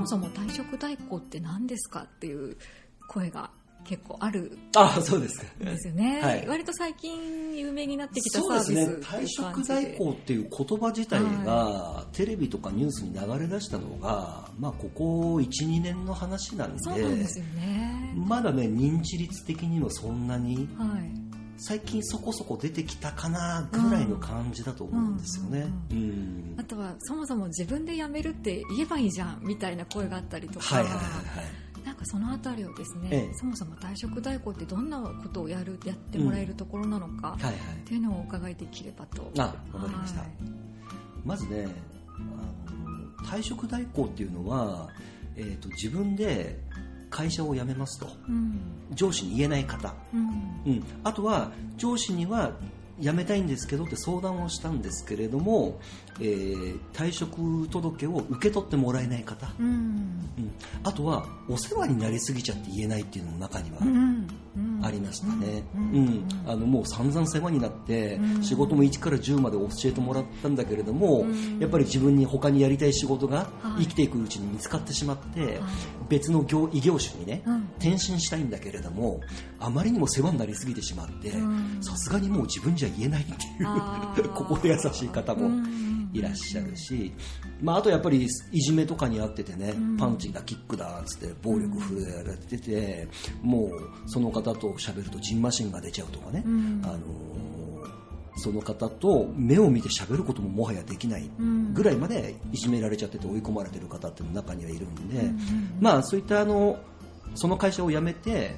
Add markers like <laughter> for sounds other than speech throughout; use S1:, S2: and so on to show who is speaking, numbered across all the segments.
S1: もそも退職代行って何ですかっていう声が結構ある
S2: あそうですか。
S1: んですよね、
S2: はい。
S1: 割と最近有名になってきたサー
S2: そうですね。退職代行っていう言葉自体が、テレビとかニュースに流れ出したのが、まあ、ここ12年の話なんで
S1: そうなんですよね、
S2: まだね認知率的にもそんなに
S1: はい
S2: 最近そこそこ出てきたかなぐらいの感じだと思うんですよね。うん
S1: あとはそもそも自分で辞めるって言えばいいじゃんみたいな声があったりとか、
S2: はいはいはいはい。
S1: なんかそのあたりをですね、
S2: ええ。
S1: そもそも退職代行ってどんなことをやるやってもらえるところなのか、
S2: はいはい。
S1: っていうのをお伺いできればと。
S2: あわかりました。
S1: はい。
S2: まずねあの退職代行っていうのは、えー、と自分で会社を辞めますと。
S1: うん。
S2: 上司に言えない方、
S1: うん。
S2: うん、あとは上司には辞めたいんですけどって相談をしたんですけれども、えー退職届を受け取ってもらえない方、
S1: うん。
S2: うん、あとはお世話になりすぎちゃって言えないっていうのも中にはありましたね、
S1: う
S2: うん。んあのもう散々世話になって、
S1: うん。
S2: 仕事も1から10まで教えてもらったんだけれども、
S1: うん。
S2: やっぱり自分に他にやりたい仕事が
S1: はい。
S2: 生きていくうちに見つかってしまって、
S1: はい。
S2: 別の業異業種にね、
S1: うん。
S2: 転身したいんだけれどもあまりにも世話になりすぎてしまって
S1: うん。
S2: さすがにもう自分じゃ言えないっていう心 <laughs> 優しい方もいらっしゃるし、まあ、あとやっぱりいじめとかにあっててね、
S1: うん。
S2: パンチだキックだっつって暴力振るわれてて、もうその方と喋るとジンマシンが出ちゃうとかね、
S1: うん。
S2: あのーその方と目を見て喋ることももはやできない
S1: うん。
S2: ぐらいまでいじめられちゃってて追い込まれてる方っていうの中にはいるんで、まあそういったあのその会社を辞めて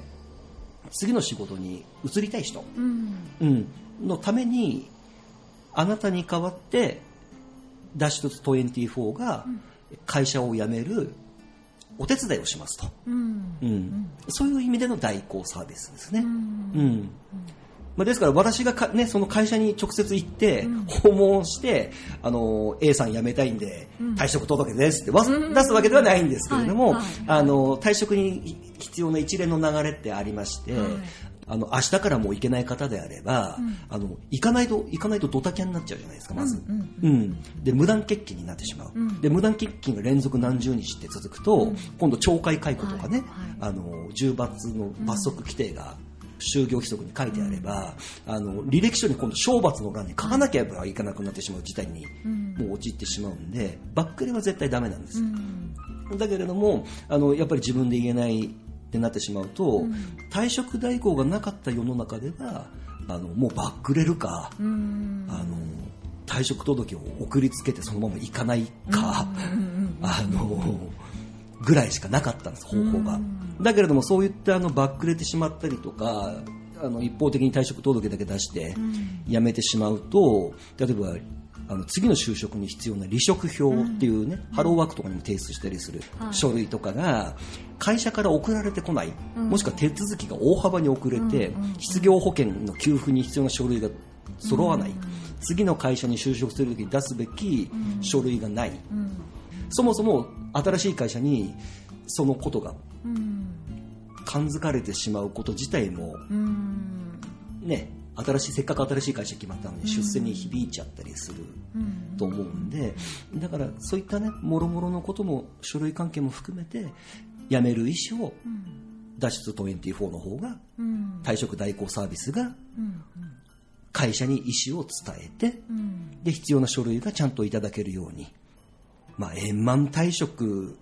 S2: 次の仕事に移りたい人、
S1: うん。
S2: うん、のためにあなたに代わってダッシュ24が会社を辞めるお手伝いをしますと、
S1: うん。
S2: うん。そういう意味での代行サービスですね。
S1: うん。
S2: うん。まあ、ですから私がか、ね、その会社に直接行って
S1: うん。
S2: 訪問して、あの A さん辞めたいんで
S1: うん。
S2: 退職届ですってわ
S1: うん。
S2: 出すわけではないんですけれども、
S1: はい。はい。
S2: あの退職に必要な一連の流れってありまして、
S1: はい
S2: あの明日からもう行けない方であれば、
S1: うん。
S2: あの行かないと行かないとドタキャンになっちゃうじゃないですかまず、
S1: うんうん
S2: うんで無断欠勤になってしまう、
S1: うん。
S2: で無断欠勤が連続何十日って続くと、
S1: うん。
S2: 今度懲戒解雇とかね、
S1: はい
S2: あの重罰の罰則規定が就業規則に書いてあれば、あの履歴書に今度懲罰の欄に書かなければいけなくなってしまう事態に
S1: うん。
S2: もう陥ってしまうんでバックレは絶対ダメなんですだけれどもあのやっぱり自分で言えないってなってしまうと、
S1: うん。
S2: 退職代行がなかった世の中ではあのもうバックレるか、
S1: うん。
S2: あの退職届を送りつけてそのまま行かないか、
S1: うん。
S2: あのぐらいしかなかったんです方法が、
S1: うん
S2: だけれどもそういったあのバックレてしまったりとかあの一方的に退職届だけ出して
S1: うん。
S2: 辞めてしまうと例えばあの次の就職に必要な離職票っていうね、ハローワークとかにも提出したりする
S1: はい。
S2: 書類とかが会社から送られてこない、
S1: うん。
S2: もしくは手続きが大幅に遅れて、失業保険の給付に必要な書類が揃わない、
S1: うん
S2: 次の会社に就職するときに出すべき書類がない、
S1: うん。
S2: そもそも新しい会社にそのことが
S1: うん。
S2: 感づかれてしまうこと自体も
S1: うん。
S2: ね新しいせっかく新しい会社決まったのに出世に響いちゃったりする
S1: うん。
S2: と思うんでだからそういったねもろもろのことも書類関係も含めて辞める意思を
S1: うん。
S2: 脱出24の方が
S1: うん。
S2: 退職代行サービスが
S1: うん。
S2: 会社に意思を伝えて
S1: うん。
S2: で必要な書類がちゃんといただけるように、まあ、円満退職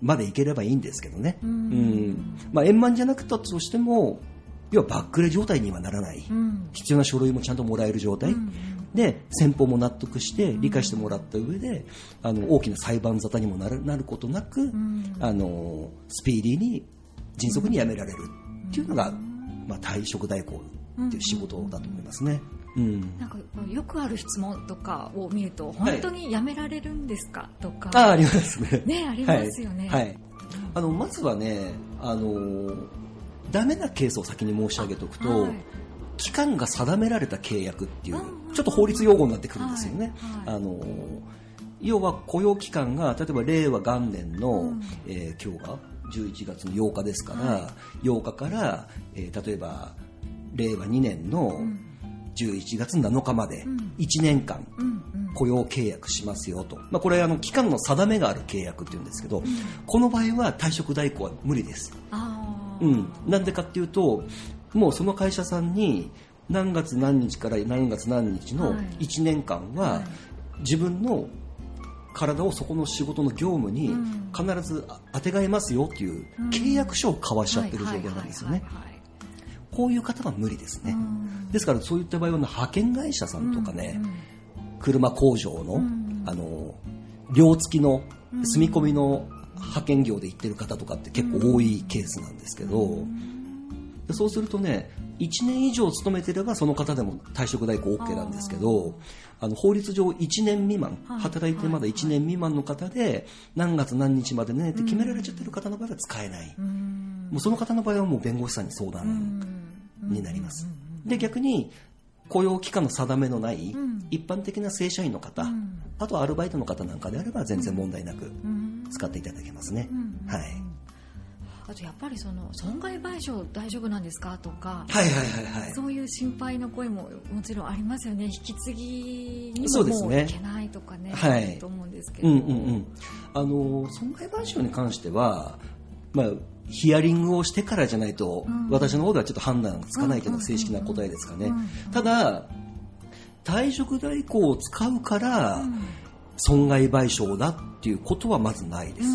S2: までいければいいんですけどね、
S1: うん。
S2: うん。まあ、円満じゃなくたとしても要はバックレ状態にはならない、
S1: うん。
S2: 必要な書類もちゃんともらえる状態、
S1: うん
S2: で先方も納得して理解してもらった上であの大きな裁判沙汰にもなるなることなく、
S1: ん。
S2: あのスピーディーに迅速に辞められる。っていうのが、まあ、退職代行っていう仕事だと思いますね。うん。
S1: なんかよくある質問とかを見ると本当にやめられるんですか？とか。
S2: あありますね。
S1: ねありますよね。
S2: はい。はい。あのまずはね、あのダメなケースを先に申し上げておくと、
S1: はい。
S2: 期間が定められた契約っていう
S1: うん
S2: ちょっと法律用語になってくるんですよね。
S1: はいはい。
S2: あの要は雇用期間が例えば令和元年の、
S1: うん。
S2: えー今日が11月の8日ですから、
S1: は
S2: 8日から、えー例えば令和2年の
S1: ん。
S2: 11月7日まで1年間雇用契約しますよと、まあ、これあの期間の定めがある契約っていうんですけど、この場合は退職代行は無理です。うん、なんでかっていうともうその会社さんに何月何日から何月何日の1年間は自分の体をそこの仕事の業務に必ず当てがえますよっていう契約書を交わしちゃってる状況なんですよね。こういう方は無理ですね。ですからそういった場合は派遣会社さんとかね、車工場の、あの、寮付きの住み込みの派遣業で行ってる方とかって結構多いケースなんですけど、そうするとね、1年以上勤めてればその方でも退職代行 OK なんですけど、あの法律上1年未満、働いてまだ1年未満の方で何月何日までねって決められちゃってる方の場合は使えない。もうその方の場合はもう弁護士さんに相談になります。で、逆に雇用期間の定めのない一般的な正社員の方、あとはアルバイトの方なんかであれば全然問題なく使っていただけますね。はい。
S1: あとやっぱりその損害賠償大丈夫なんですか？とか、
S2: はいはいはいはい、
S1: そういう心配の声ももちろんありますよね。引き継ぎにももういけないとかね。はい、と思うんですけど、うんうんうん、
S2: あの損害賠償に関しては、まあ、ヒアリングをしてからじゃないと、うん、私の方ではちょっと判断がつかないというのが正式な答えですかね、ただ退職代行を使うから、損害賠償だっていうことはまずないです。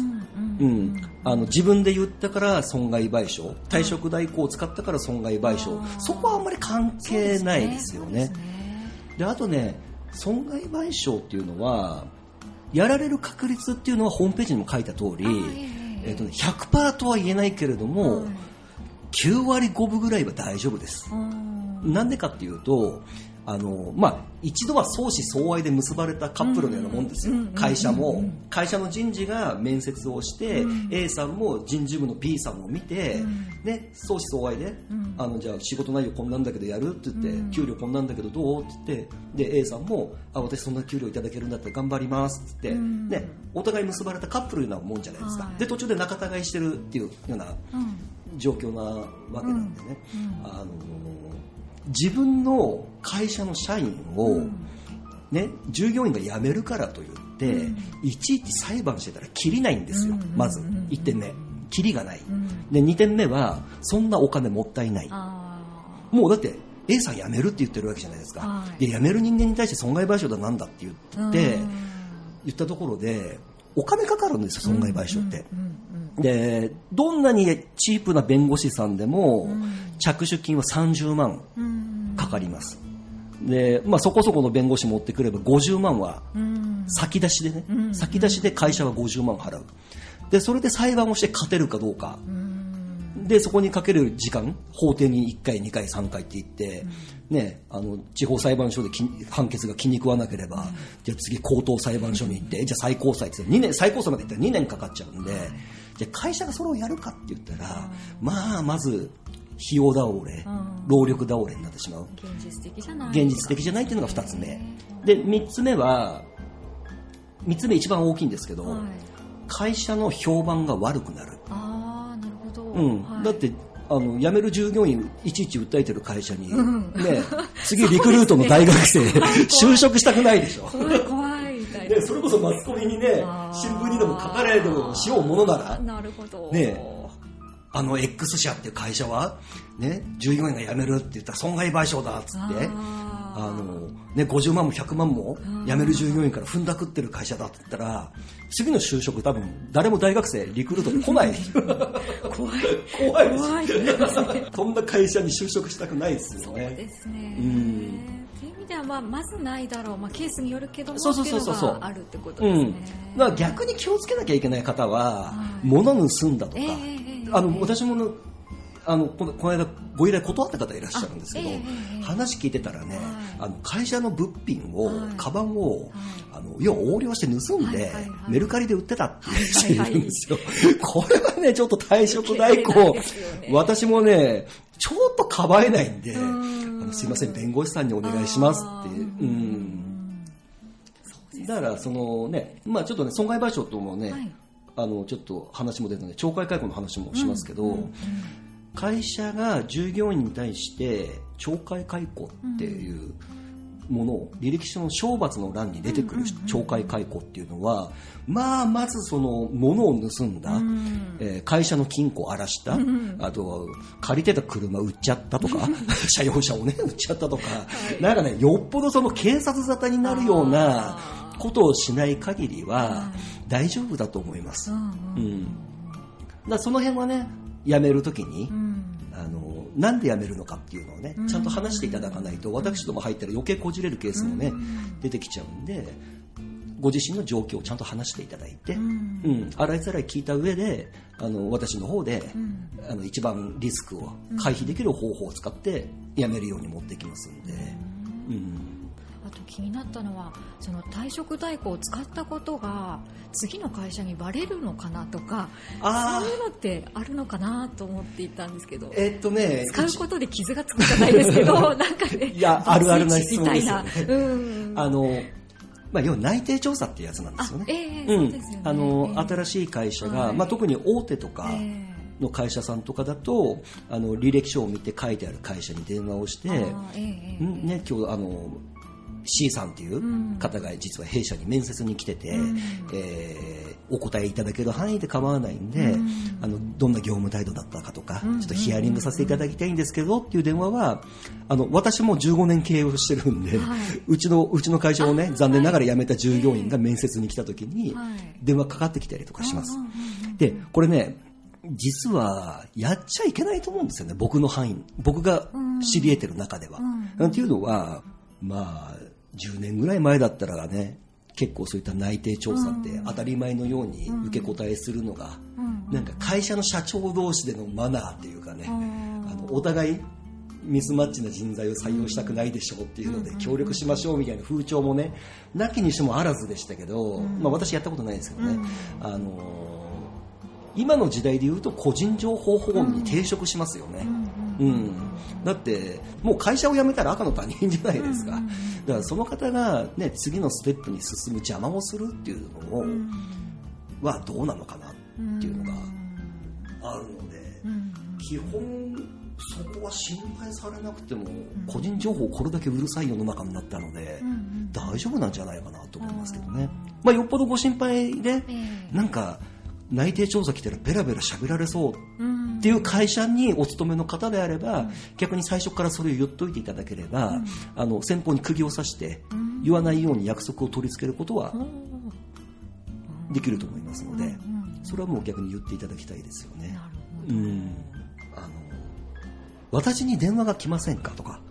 S2: うん、あの自分で言ったから損害賠償退職代行を使ったから損害賠償そこはあんまり関係ないですよね。で、あとね損害賠償っていうのはやられる確率っていうのはホームページにも書いた通り、えーとね、100%とは言えないけれども、9割5分ぐらいは大丈夫です。なんでかっていうとあの、まあ、一度は相思相愛で結ばれたカップルのようなもんですよ。会社も、会社の人事が面接をして、A さんも人事部の B さんを見て、ね、相思相愛で、あの、じゃあ仕事内容こんなんだけどやるって言って、給料こんなんだけどどうって言って、で、A さんも、あ、私そんな給料いただけるんだったら頑張りますって言って、ね、お互い結ばれたカップルのようなもんじゃないですか。で、途中で仲違いしてるっていうような状況なわけなんでね。あの自分の会社の社員を、ね、従業員が辞めるからといって、いちいち裁判してたらきりないんですよ、まず。1点目、きりがない、で2点目はそんなお金もったいない、もうだって A さん辞めるって言ってるわけじゃないですか、で辞める人間に対して損害賠償だなんだって言って、言ったところでお金かかるんですよ、損害賠償って。で、どんなにチープな弁護士さんでも、着手金は30万かかります。で、まあ、そこそこの弁護士持ってくれば50万は先出しでね、先出しで会社は50万払う。で、それで裁判をして勝てるかどうか。で、そこにかける時間、法廷に1回、2回、3回って言って、ね、あの、地方裁判所で判決が気に食わなければ、じゃあ次高等裁判所に行って、じゃあ最高裁って2年、最高裁まで行ったら2年かかっちゃうんで、じゃあ会社がそれをやるかって言ったら、まあ、まず、費用倒れ、労力倒れになってしまう。
S1: 現実的じゃない。
S2: 現実的じゃないっていうのが2つ目。で、3つ目は、3つ目一番大きいんですけど、はい、会社の評判が悪くなる。
S1: ああ、なるほど。
S2: うん。はい、だって、あの辞める従業員いちいち訴えてる会社に、ね、<laughs> 次リクルートの大学生、就職したくないでしょ。
S1: 怖い怖いみたいな。
S2: ね、それこそマスコミにね、新聞にでも書かれでもしようものなら、
S1: なるほど。
S2: ね、あの X 社っていう会社は、ね、従業員が辞めるって言ったら損害賠償だっつって、あの、ね、50万も100万も辞める従業員から踏んだくってる会社だって言ったら、次の就職多分誰も大学生リクルートで来ない。<laughs>
S1: 怖い。
S2: 怖い怖い、ね。<laughs> そんな会社に就職したくないですよね。
S1: そうですね。うん。味では、まあ、まずないだろう。まあ、ケースによるけども、そうそうそうそう。あるってことですね。
S2: うん。まあ、逆に気をつけなきゃいけない方は、物盗んだとか、えー、あの、私もあのこのこの間ご依頼断った方いらっしゃるんですけど、えー、話聞いてたらね、はい、あの会社の物品を、はい、カバンを、はい、あの要は横領して盗んで、メルカリで売ってたっていう人いるんですよ、これはねちょっと退職代行、ね、私もねちょっとかばえないんであのすいません弁護士さんにお願いしますって。うん。だからそのねまあちょっとね損害賠償ともね、あのちょっと話も出たので懲戒解雇の話もしますけど、うんうんうん、会社が従業員に対して懲戒解雇っていうものを履歴書の懲罰の欄に出てくる懲戒解雇っていうのは、まあまずその物を盗んだ、えー、会社の金庫を荒らした、あと借りてた車売っちゃったとか車用車をね <laughs> 売っちゃったとか、なんかねよっぽどその警察沙汰になるようなことをしない限りは大丈夫だと思います。うん、だその辺はね辞めるときに、あのなんで辞めるのかっていうのをねちゃんと話していただかないと私ども入ったら余計こじれるケースもね出てきちゃうんでご自身の状況をちゃんと話していただいて、うん、洗いざらい聞いた上であの私の方で、あの一番リスクを回避できる方法を使って辞めるように持っていきますんで。うん。
S1: と気になったのはその退職代行を使ったことが次の会社にバレるのかなとかそういうのってあるのかなと思っていたんですけど、
S2: えっとね、
S1: 使うことで傷がつくじゃないですけどなんかね
S2: いやあるあるな質問ですよね。うん。あのまあ、要は内定調査ってやつなんですよね。えー、うん、あの、えー、新しい会社が、はい、まあ、特に大手とか、の会社さんとかだとあの履歴書を見て書いてある会社に電話をして、えー、ね、今日あの C さんっていう方が実は弊社に面接に来てて、うん、えー、お答えいただける範囲で構わないんで、うん、あのどんな業務態度だったかとか、ちょっとヒアリングさせていただきたいんですけどっていう電話はあの私も15年経営をしてるんで、はい、うちのうちの会社をね残念ながら辞めた従業員が面接に来た時に電話かかってきたりとかします。でこれね実はやっちゃいけないと思うんですよね、僕の範囲、僕が知り得てる中では。うん、っていうのは、まあ、10年ぐらい前だったらね結構そういった内定調査って当たり前のように受け答えするのが、なんか会社の社長同士でのマナーっていうかね、あのお互いミスマッチな人材を採用したくないでしょうっていうので協力しましょうみたいな風潮もねなきにしてもあらずでしたけど、まあ、私やったことないですけどね、あの今の時代でいうと個人情報保護に抵触しますよね、うん、うん、だってもう会社を辞めたら赤の他人じゃないですか、だからその方が、ね、次のステップに進む邪魔をするっていうのを、はどうなのかなっていうのがあるので、基本そこは心配されなくても、個人情報これだけうるさい世の中になったので、大丈夫なんじゃないかなと思いますけどね、まあ、よっぽどご心配で、なんか内定調査来たらベラベラ喋られそうっていう会社にお勤めの方であれば、逆に最初からそれを言っといていただければ、あの先方に釘を刺して言わないように約束を取り付けることはできると思いますので、それはもう逆に言っていただきたいですよね。うん。あの私に電話が来ませんかとか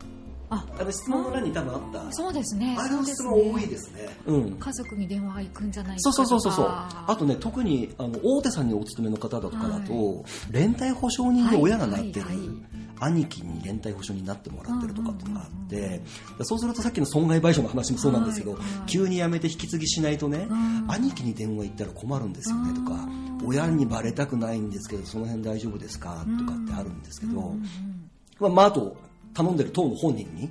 S2: ああの質問の欄に多分あった。
S1: そうですね。
S2: あの質問多いですね、
S1: うん、家族に電話が行くんじゃない
S2: そうそうそうそう。あとね特にあの大手さんにお勤めの方とかだと、はい、連帯保証人で親がなってる、はいはい。はい兄貴に連帯保証になってもらってるとかっていうのがあって、そうするとさっきの損害賠償の話もそうなんですけど、急に辞めて引き継ぎしないとね、兄貴に電話行ったら困るんですよねとか、親にバレたくないんですけどその辺大丈夫ですかとかってあるんですけど、まあ、あと頼んでる党の本人に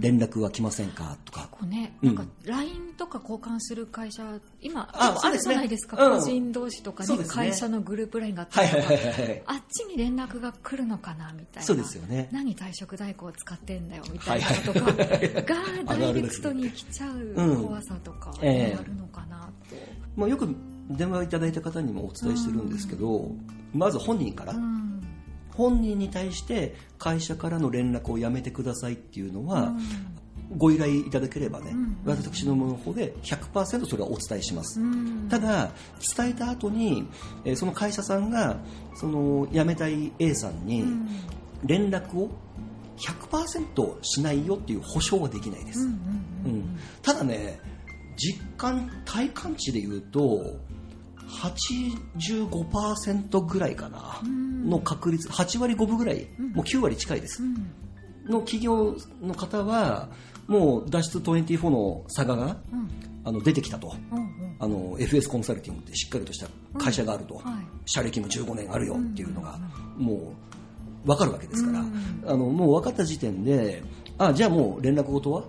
S2: 連絡は来ませんか？とか。
S1: 結構ね、なんか LINE とか交換する会社、今、ああるじゃないですか、個人同士とかに会社のグループ LINE があったりとか、あっちに連絡が来るのかなみたいな。
S2: そうですよね。
S1: 何退職代行を使ってんだよみたいなとかがダイレクトに来ちゃう怖さとかあるのかなと。
S2: まあよく電話いただいた方にもお伝えしてるんですけど、まず本人から、本人に対して会社からの連絡をやめてくださいっていうのは、ご依頼いただければね、私の方で100%それはお伝えします、ただ伝えた後に、えその会社さんがその辞めたい A さんに連絡を100%しないよっていう保証はできないです、うん。ただね実感体感値で言うと85%ぐらいかな、の確率。8割5分ぐらい、もう9割近いです、の企業の方はもう脱出24の差がが、あの出てきたと、あの FS コンサルティングってしっかりとした会社があると、社歴も15年あるよっていうのが、もう分かるわけですから、あのもう分かった時点であじゃあもう連絡事は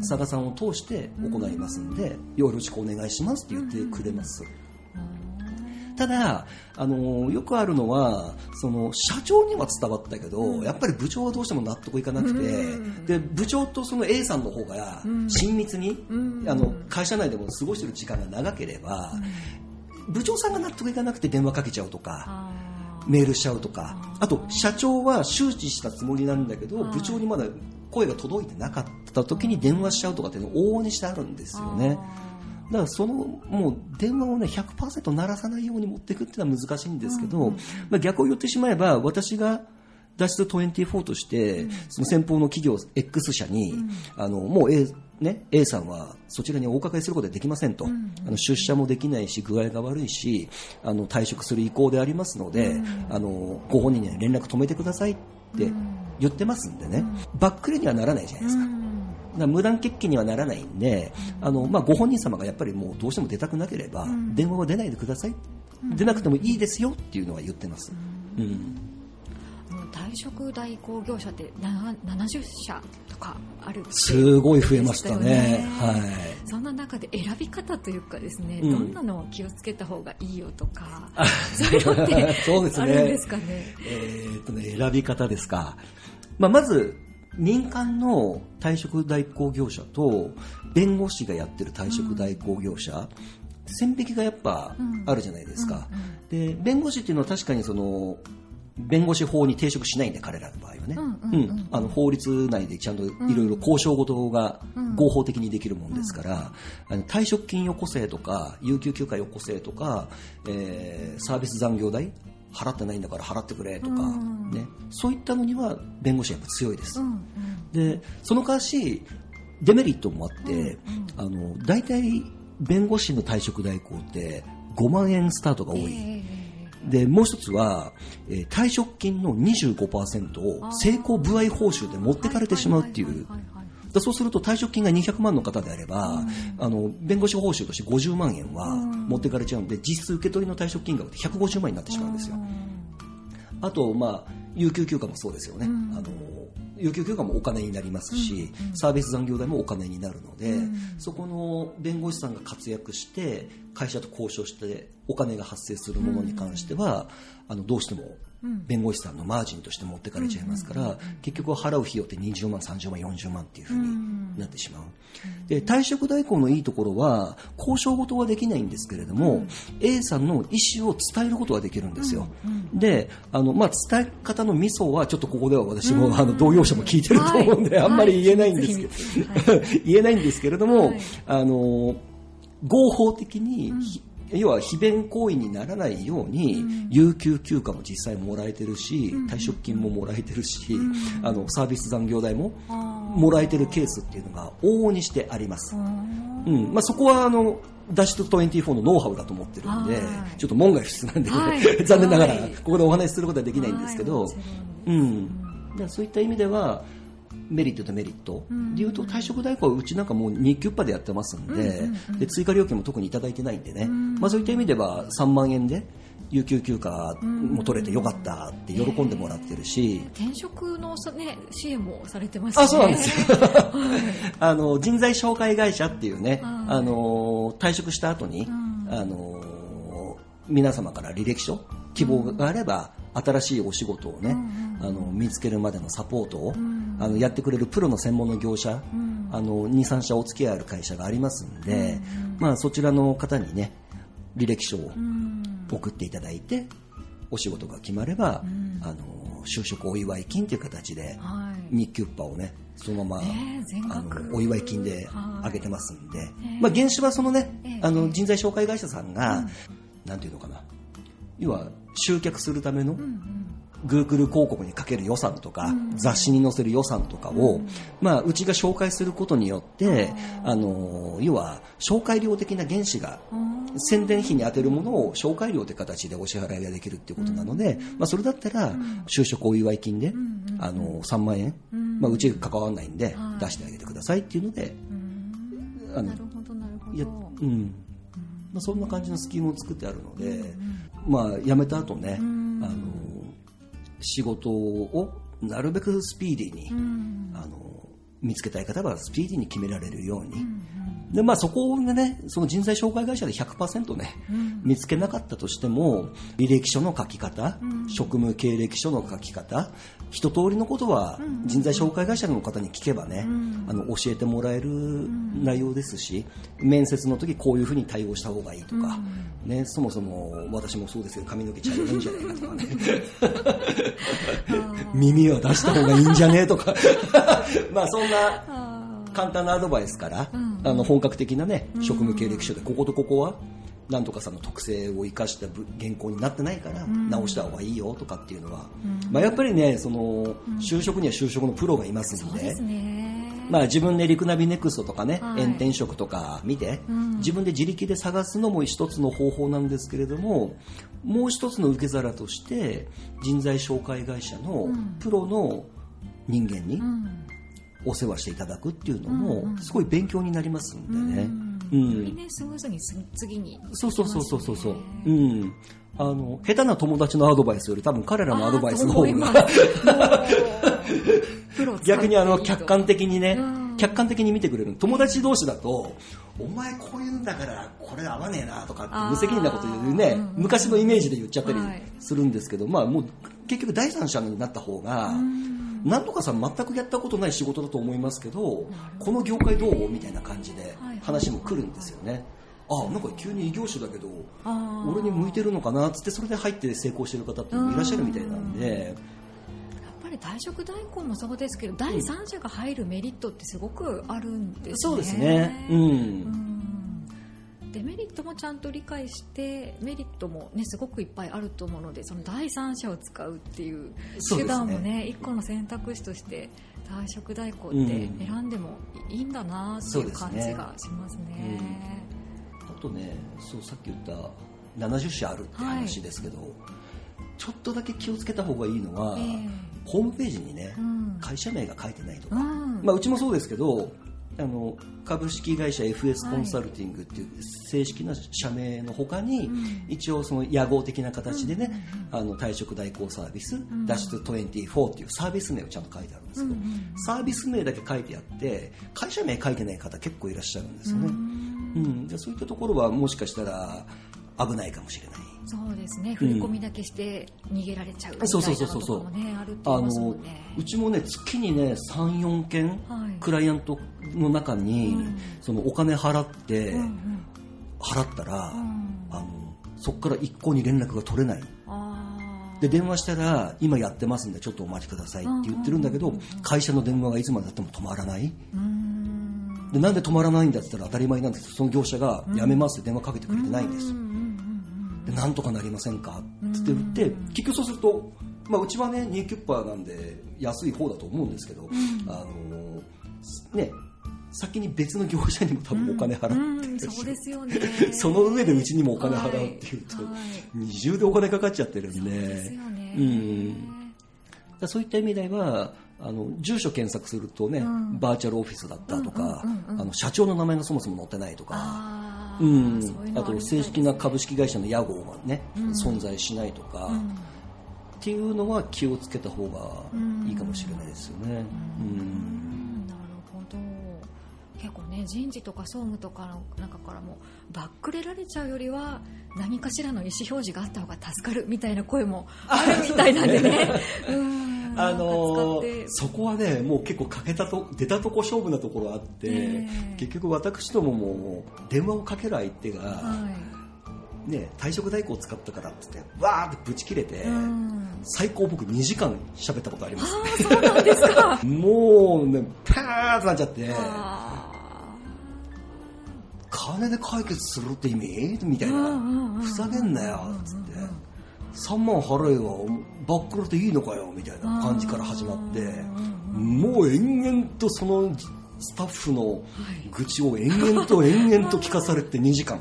S2: 佐賀さんを通して行いますんで、よろしくお願いしますって言ってくれます。ただ、あのよくあるのはその社長には伝わったけど、うん、やっぱり部長はどうしても納得いかなくて、うん、で部長とその A さんの方が親密に、うん、あの会社内でも過ごしている時間が長ければ、部長さんが納得いかなくて電話かけちゃうとか。メールしちゃうとかあと社長は周知したつもりなんだけど部長にまだ声が届いてなかった時に電話しちゃうとかっていうの往々にしてあるんですよね。だからそのもう電話をね100%鳴らさないように持っていくっていうのは難しいんですけど、うんうん、まあ、逆を言ってしまえば私が脱出24として、その先方の企業 X 社に、うん、あのもう A, ね、A さんはそちらにお伺いすることはできませんと、うん、あの出社もできないし具合が悪いしあの退職する意向でありますので、うん、あのご本人に連絡止めてくださいって言ってますんでね、バックレにはならないじゃないですか。無断欠勤にはならないんで、あのまあ、ご本人様がやっぱりもうどうしても出たくなければ、電話は出ないでください、出なくてもいいですよっていうのは言ってます。うん。
S1: 退職代行業者って70社とかある
S2: すごい増えましたね、はい、
S1: そんな中で選び方というかですね、うん、どんなのを気をつけた方がいいよとか、そういうのってそうですね。あるんですかね。
S2: えー、っとね選び方ですか、まあ、まず民間の退職代行業者と弁護士がやってる退職代行業者、うん、線引きがやっぱあるじゃないですか、うんうん。うん、で弁護士っていうのは確かにその弁護士法に抵触しないんで彼らの場合はね、うんあの法律内でちゃんといろいろ交渉事が合法的にできるもんですから、あの退職金よこせとか有給休暇よこせとか、えー、サービス残業代払ってないんだから払ってくれとか、ね、そういったのには弁護士はやっぱ強いです、でその代わしデメリットもあって、あの大体弁護士の退職代行って5万円スタートが多い、えーでもう一つは、えー、退職金の25%を成功部合報酬で持ってかれてしまうっていう。だそうすると退職金が200万の方であれば、うん、あの弁護士報酬として50万円は持ってかれちゃうんで、実質受け取りの退職金額って150万になってしまうんですよ。あと、まあ、有給休暇もそうですよね。あの有給休暇もお金になりますし、うん。うん、サービス残業代もお金になるので、うん、そこの弁護士さんが活躍して会社と交渉してお金が発生するものに関しては、あのどうしても弁護士さんのマージンとして持ってかれちゃいますから、結局払う費用って20万、30万、40万っていうふうになってしまう。で、退職代行のいいところは、交渉事はできないんですけれども、A さんの意思を伝えることができるんですよ。で、あの、まあ、伝え方のミソは、ちょっとここでは私も、あの、同業者も聞いてると思うんで、あんまり言えないんですけど、<laughs> 言えないんですけれども、あの、合法的に、要は非弁行為にならないように、有給休暇も実際もらえてるし、退職金ももらえてるし、あのサービス残業代ももらえてるケースっていうのが往々にしてあります。うん。まあ、そこはあのダッシュと24のノウハウだと思ってるんで、ちょっと門外不出なんで、はい、<laughs> 残念ながらここでお話しすることはできないんですけど、うん、そういった意味では、メリットとメリット。でいうと退職代行はうちなんかもう2キュッパでやってますんで,、で追加料金も特にいただいてないんでね、まあ、そういった意味では3万円で有給休暇も取れてよかったって喜んでもらってるし、
S1: 転職の、ね、支援もされてます
S2: ね。あそうなんです。よ <laughs> あの人材紹介会社っていうね、あの退職した後に、あの皆様から履歴書希望があれば、新しいお仕事をね、あの見つけるまでのサポートを、あのやってくれるプロの専門の業者、あの23社お付き合いある会社がありますんで、まあ、そちらの方にね履歴書を送っていただいてお仕事が決まれば、あの就職お祝い金という形で、日給パをねそのまま、あのお祝い金であげてますんで、まあ、原資はそのね、あの人材紹介会社さんが、なんていうのかな要は集客するための、Google 広告にかける予算とか、雑誌に載せる予算とかを、まあ、うちが紹介することによって、あの要は紹介料的な原資が宣伝費に充てるものを紹介料という形でお支払いができるということなので、まあ、それだったら就職お祝い金で、あの3万円、まあ、うち関わらないんで出してあげてくださいっていうので、
S1: あのなるほどなるほど。
S2: うん。まあ、そんな感じのスキームを作ってあるので、まあ、辞めた後ね、あの仕事をなるべくスピーディーに、あの見つけたい方はスピーディーに決められるように、でまあ、そこをね、その人材紹介会社で100%ね、うん、見つけなかったとしても、履歴書の書き方、うん、職務経歴書の書き方、一通りのことは人材紹介会社の方に聞けばね、うん、あの教えてもらえる内容ですし、面接の時こういうふうに対応した方がいいとか、ね、そもそも私もそうですけど髪の毛茶色いいんじゃないかとかね。<laughs> 耳は出した方がいいんじゃねえとか。<laughs> まあそんな簡単なアドバイスから、あの本格的なね職務経歴書でこことここはなんとかさんの特性を生かした原稿になってないから直した方がいいよとかっていうのは、まあ、やっぱりねその就職には就職のプロがいますんで。まあ、自分でリクナビネクストとかね、はい、炎天職とか見て、うん、自分で自力で探すのも一つの方法なんですけれどももう一つの受け皿として人材紹介会社のプロの人間にお世話していただくっていうのもすごい勉強になりますんでね。
S1: うん、よりねスムーズに次に、
S2: ね、そうそうそうそうそう。うん。あの下手な友達のアドバイスより多分彼らのアドバイスの方が逆にあの客観的にね、客観的に見てくれる友達同士だとお前こういうんだからこれ合わねえなとかって無責任なこと言うね、昔のイメージで言っちゃったりするんですけど、まあもう結局第三者になった方が、なんとかさん全くやったことない仕事だと思いますけどこの業界どう？みたいな感じで話も来るんですよね。あなんか急に異業種だけど俺に向いてるのかな？っつってそれで入って成功してる方っていらっしゃるみたいなんで。
S1: ぱり退職代行もそうですけど、第三者が入るメリットってすごくあるんですね。
S2: そうですね。うん。うん
S1: ットもちゃんと理解してメリットも、ね、すごくいっぱいあると思うのでその第三者を使うっていう手段もね一、個の選択肢として退職代行って選んでもいいんだなっていう感じがしますね。すね。
S2: うん、あとねそうさっき言った70社あるって話ですけど、はい。ちょっとだけ気をつけた方がいいのは、えー、ホームページにね、うん、会社名が書いてないとか、うん、まあ、うちもそうですけどあの株式会社 FS コンサルティングっていう正式な社名のほかに、はい、一応その屋号的な形でね、うん、あの退職代行サービス、脱出24っていうサービス名をちゃんと書いてあるんですけど、サービス名だけ書いてあって会社名書いてない方結構いらっしゃるんですよね、うん。でそういったところはもしかしたら危ないかもしれない。
S1: そうですね。振り込みだけして逃げられちゃうみたいなところもね、あるって言いますもんね。
S2: うちもね月にね三四件、クライアントの中に、そのお金払って、払ったら、あのそこから一向に連絡が取れない。で電話したら今やってますんでちょっとお待ちくださいって言ってるんだけど、会社の電話がいつまでたっても止まらない。でなんで止まらないんだって言ったら当たり前なんですけどその業者が辞めますって電話かけてくれてないんです。でなんとかなりませんか？って言って結局そうすると、まあ、うちはねニーキュッパーなんで安い方だと思うんですけど、あのね先に別の業者にも多分お金払ってるし、うん、そうですよね。<laughs> その上でうちにもお金払うっていうと、はい。はい、二重でお金かかっちゃってるんで。そうですよね、うん、そういった意味ではあの住所検索するとね、うん、バーチャルオフィスだったとか、あの社長の名前がそもそも載ってないとか。うん、あと正式な株式会社の屋号がね、うん、存在しないとか、うん、っていうのは気をつけた方がいいかもしれないですよね。
S1: うん。なるほど。結構ね人事とか総務とかの中からもバックれられちゃうよりは何かしらの意思表示があった方が助かるみたいな声もあるみたいなんでね。うん
S2: あのー、そこはねもう結構かけたと出たとこ勝負なところあって、えー、結局私どもも電話をかける相手が、はい、ね、退職代行を使ったからってってわーってブチ切れて、うん、最高僕2時間喋ったことあります、
S1: ね、そうなんですか。<laughs>
S2: もうねパーってなっちゃって。金で解決するって意味？みたいな、ふざけんなよっつって。3万払えばバックロでいいのかよみたいな感じから始まってもう延々とそのスタッフの愚痴を延々と延々と聞かされて <laughs> 2時間。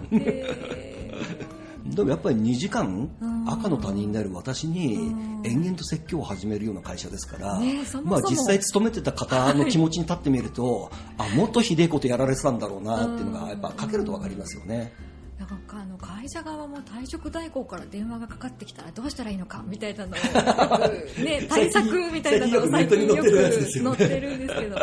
S2: でもやっぱり2時間赤の他人になる私に延々と説教を始めるような会社ですから、まあ、実際勤めてた方の気持ちに立ってみると、あもっとひでえことやられてたんだろうなっていうのがやっぱかけると分かりますよね。
S1: なんかあの会社側も退職代行から電話がかかってきたらどうしたらいいのかみたいなのをね、<laughs> 対策みたいなのを最近よ。く載ってるんですけど、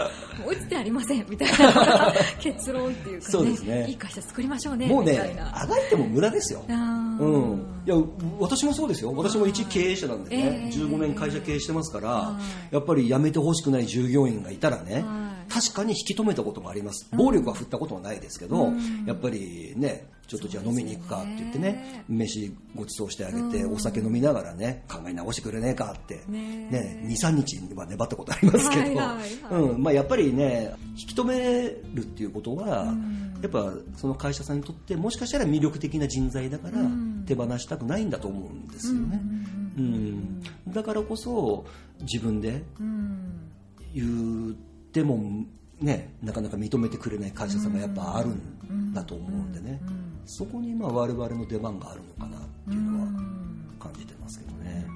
S1: 追いつてありませんみたいな結論っていうか、ね、そうですね、いい会社作りましょうね
S2: もうね、あがいても無駄ですよ。うん、いや私もそうですよ、私も一経営者なんでね、えー、15年会社経営してますから、やっぱり辞めてほしくない従業員がいたらね、確かに引き止めたこともあります、暴力は振ったことはないですけど、やっぱりね、ちょっとじゃあ飲みに行くかって言ってね、飯ごちそうしてあげて、お酒飲みながらね、考え直してくれねえかって、ね、2、3日は粘ったことありますけど、うん。まあ、やっぱりね、引き止めるっていうことは、やっぱその会社さんにとってもしかしたら魅力的な人材だから手放したくないんだと思うんですよね。うん、だからこそ自分で言ってもね、なかなか認めてくれない会社さんがやっぱあるんだと思うんでね、そこにまあ我々の出番があるのかなっていうのは感じてますけどね。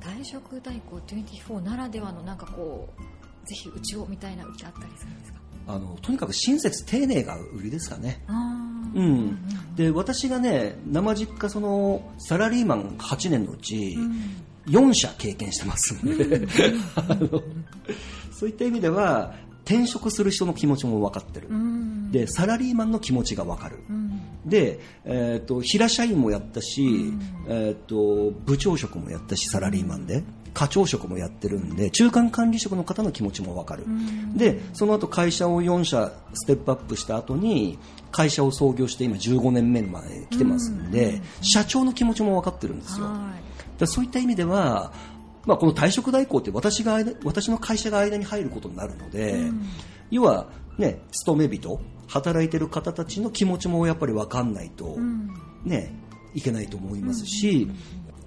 S1: 退職代行24ならではのなんかこうぜひうちをみたいなうちあったりするんですか？
S2: あのとにかく親切丁寧が売りですかね。うん、で私がね生実家そのサラリーマン8年のうち、4社経験してますので、<laughs> そういった意味では転職する人の気持ちも分かってる、でサラリーマンの気持ちが分かる、で、えーと、平社員もやったし、えーと、部長職もやったしサラリーマンで。課長職もやってるんで中間管理職の方の気持ちも分かる、でその後会社を4社ステップアップした後に会社を創業して今15年目まで来てますんで、社長の気持ちも分かってるんですよ。だそういった意味では、まあ、この退職代行って私が私の会社が間に入ることになるので、うん、要は、ね、勤め人働いてる方たちの気持ちもやっぱり分かんないと、ね、いけないと思いますし、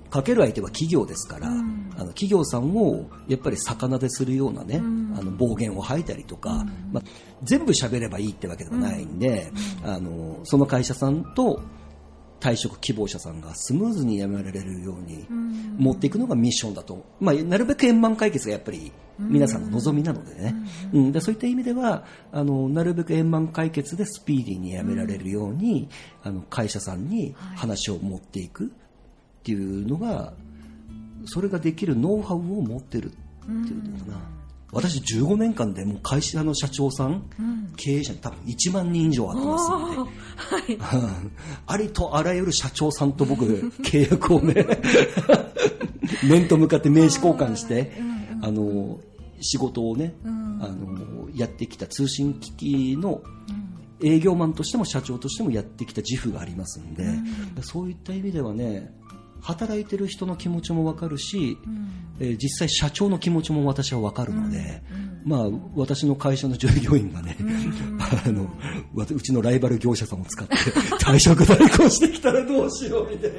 S2: かける相手は企業ですから、うん、あの企業さんをやっぱり魚でするようなね、うん、あの暴言を吐いたりとか、うん、まあ、全部喋ればいいってわけではないんで、あのその会社さんと退職希望者さんがスムーズに辞められるように持っていくのがミッションだと、まあ、なるべく円満解決がやっぱり皆さんの望みなのでね、うん、でそういった意味ではあのなるべく円満解決でスピーディーに辞められるように、あの会社さんに話を持っていくっていうのがそれができるノウハウを持ってるっていうのかな。私15年間でもう会社の社長さん、うん、経営者に多分1万人以上会ってますので、はい、ありとあらゆる社長さんと僕契約をね <laughs> 面と向かって名刺交換して、あの仕事をね、あのやってきた通信機器の営業マンとしても社長としてもやってきた自負がありますんで、そういった意味ではね働いてる人の気持ちも分かるし、うん、えー、実際社長の気持ちも私は分かるので、うん、まあ、私の会社の従業員がね、うん、<laughs> あのうちのライバル業者さんを使って退職代行してきたらどうしようみたい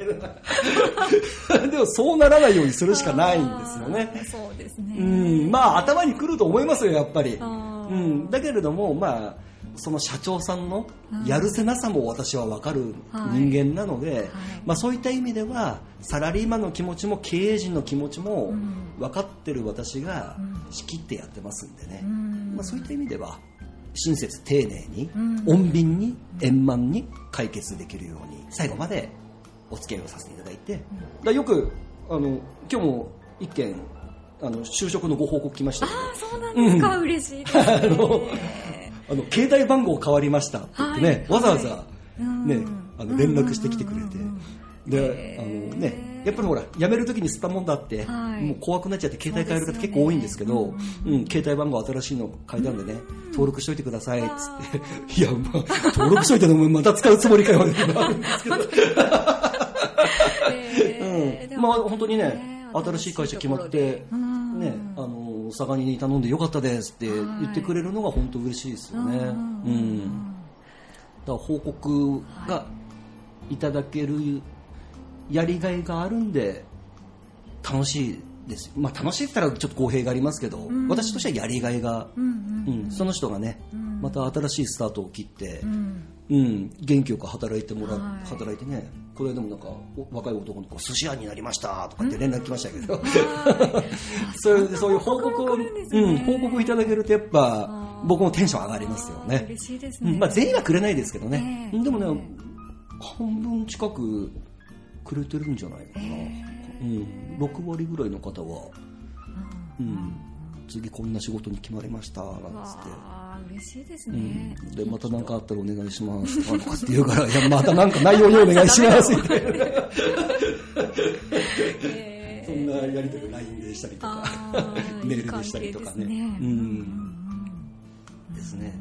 S2: な。<laughs> でもそうならないようにするしかないんですよね。
S1: そうですね。
S2: うん。まあ、頭にくると思いますよ、やっぱり。うん、だけれども、まあその社長さんのやるせなさも私は分かる人間なので、はい。はい、まあ、そういった意味ではサラリーマンの気持ちも経営陣の気持ちも分かってる私が仕切ってやってますんでね、まあ、そういった意味では親切丁寧に穏便に円満に解決できるように最後までお付き合いをさせていただいて、だよくあの今日も一件あの就職のご報告来ましたあ
S1: そうなんですか、うん、嬉しいです、<laughs> ね
S2: あの携帯番号変わりました。って言ってね、はい、わざわざ、ね、あの連絡してきてくれて、であのねやっぱりほら辞めるときに吸ったもんだって、はい、もう怖くなっちゃって携帯変える方結構多いんですけど、うん、うん、携帯番号新しいの変えたんでね、登録しといてくださいっつって。いや、まあ、登録しといてのもまた使うつもりかよってなるんですけど、<laughs> えー、うん、まあ本当にね新しい会社決まって、ねあの佐賀に頼んでよかったですって言ってくれるのが本当嬉しいですよね。うん、だから報告がいただけるやりがいがあるんで楽しいです、まあ、楽しいって言ったらちょっと公平がありますけど、うん、私としてはやりがいが、うん、うん、その人がね、また新しいスタートを切って、
S1: うん。
S2: うん、元気よく働いてもらう、
S1: はい。
S2: 働いてね、これでもなんか、お若い男の子、寿司屋になりましたとかって連絡来ましたけど、<laughs> そういうそういう報告を、うん、報告いただけると、やっぱ僕もテンション上がりますよね。
S1: 嬉しいですね、
S2: うん。まあ、全員はくれないですけどね、
S1: ええ。
S2: でもね、
S1: え
S2: 半分近くくれてるんじゃないかな、うん、6割ぐらいの方は、うん、次こんな仕事に決まりましたなんつって。
S1: 嬉しいです
S2: う
S1: ね、
S2: ん、でまた何かあったらお願いしますとかって言うから、いや、またなんか内容にお願いしますみたいな、<laughs>
S1: え
S2: そんなやり取り LINE でしたりとかメールでしたりとかね。
S1: ね。
S2: うん。ですね。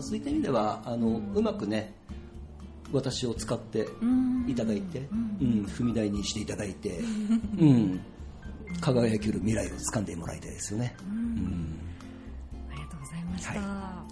S2: そういった意味では、あの、うまくね、私を使っていただいて、うん、踏み台にしていただいて、うん、輝ける未来を掴んでもらいたいですよね。うん。
S1: ありがとうございました、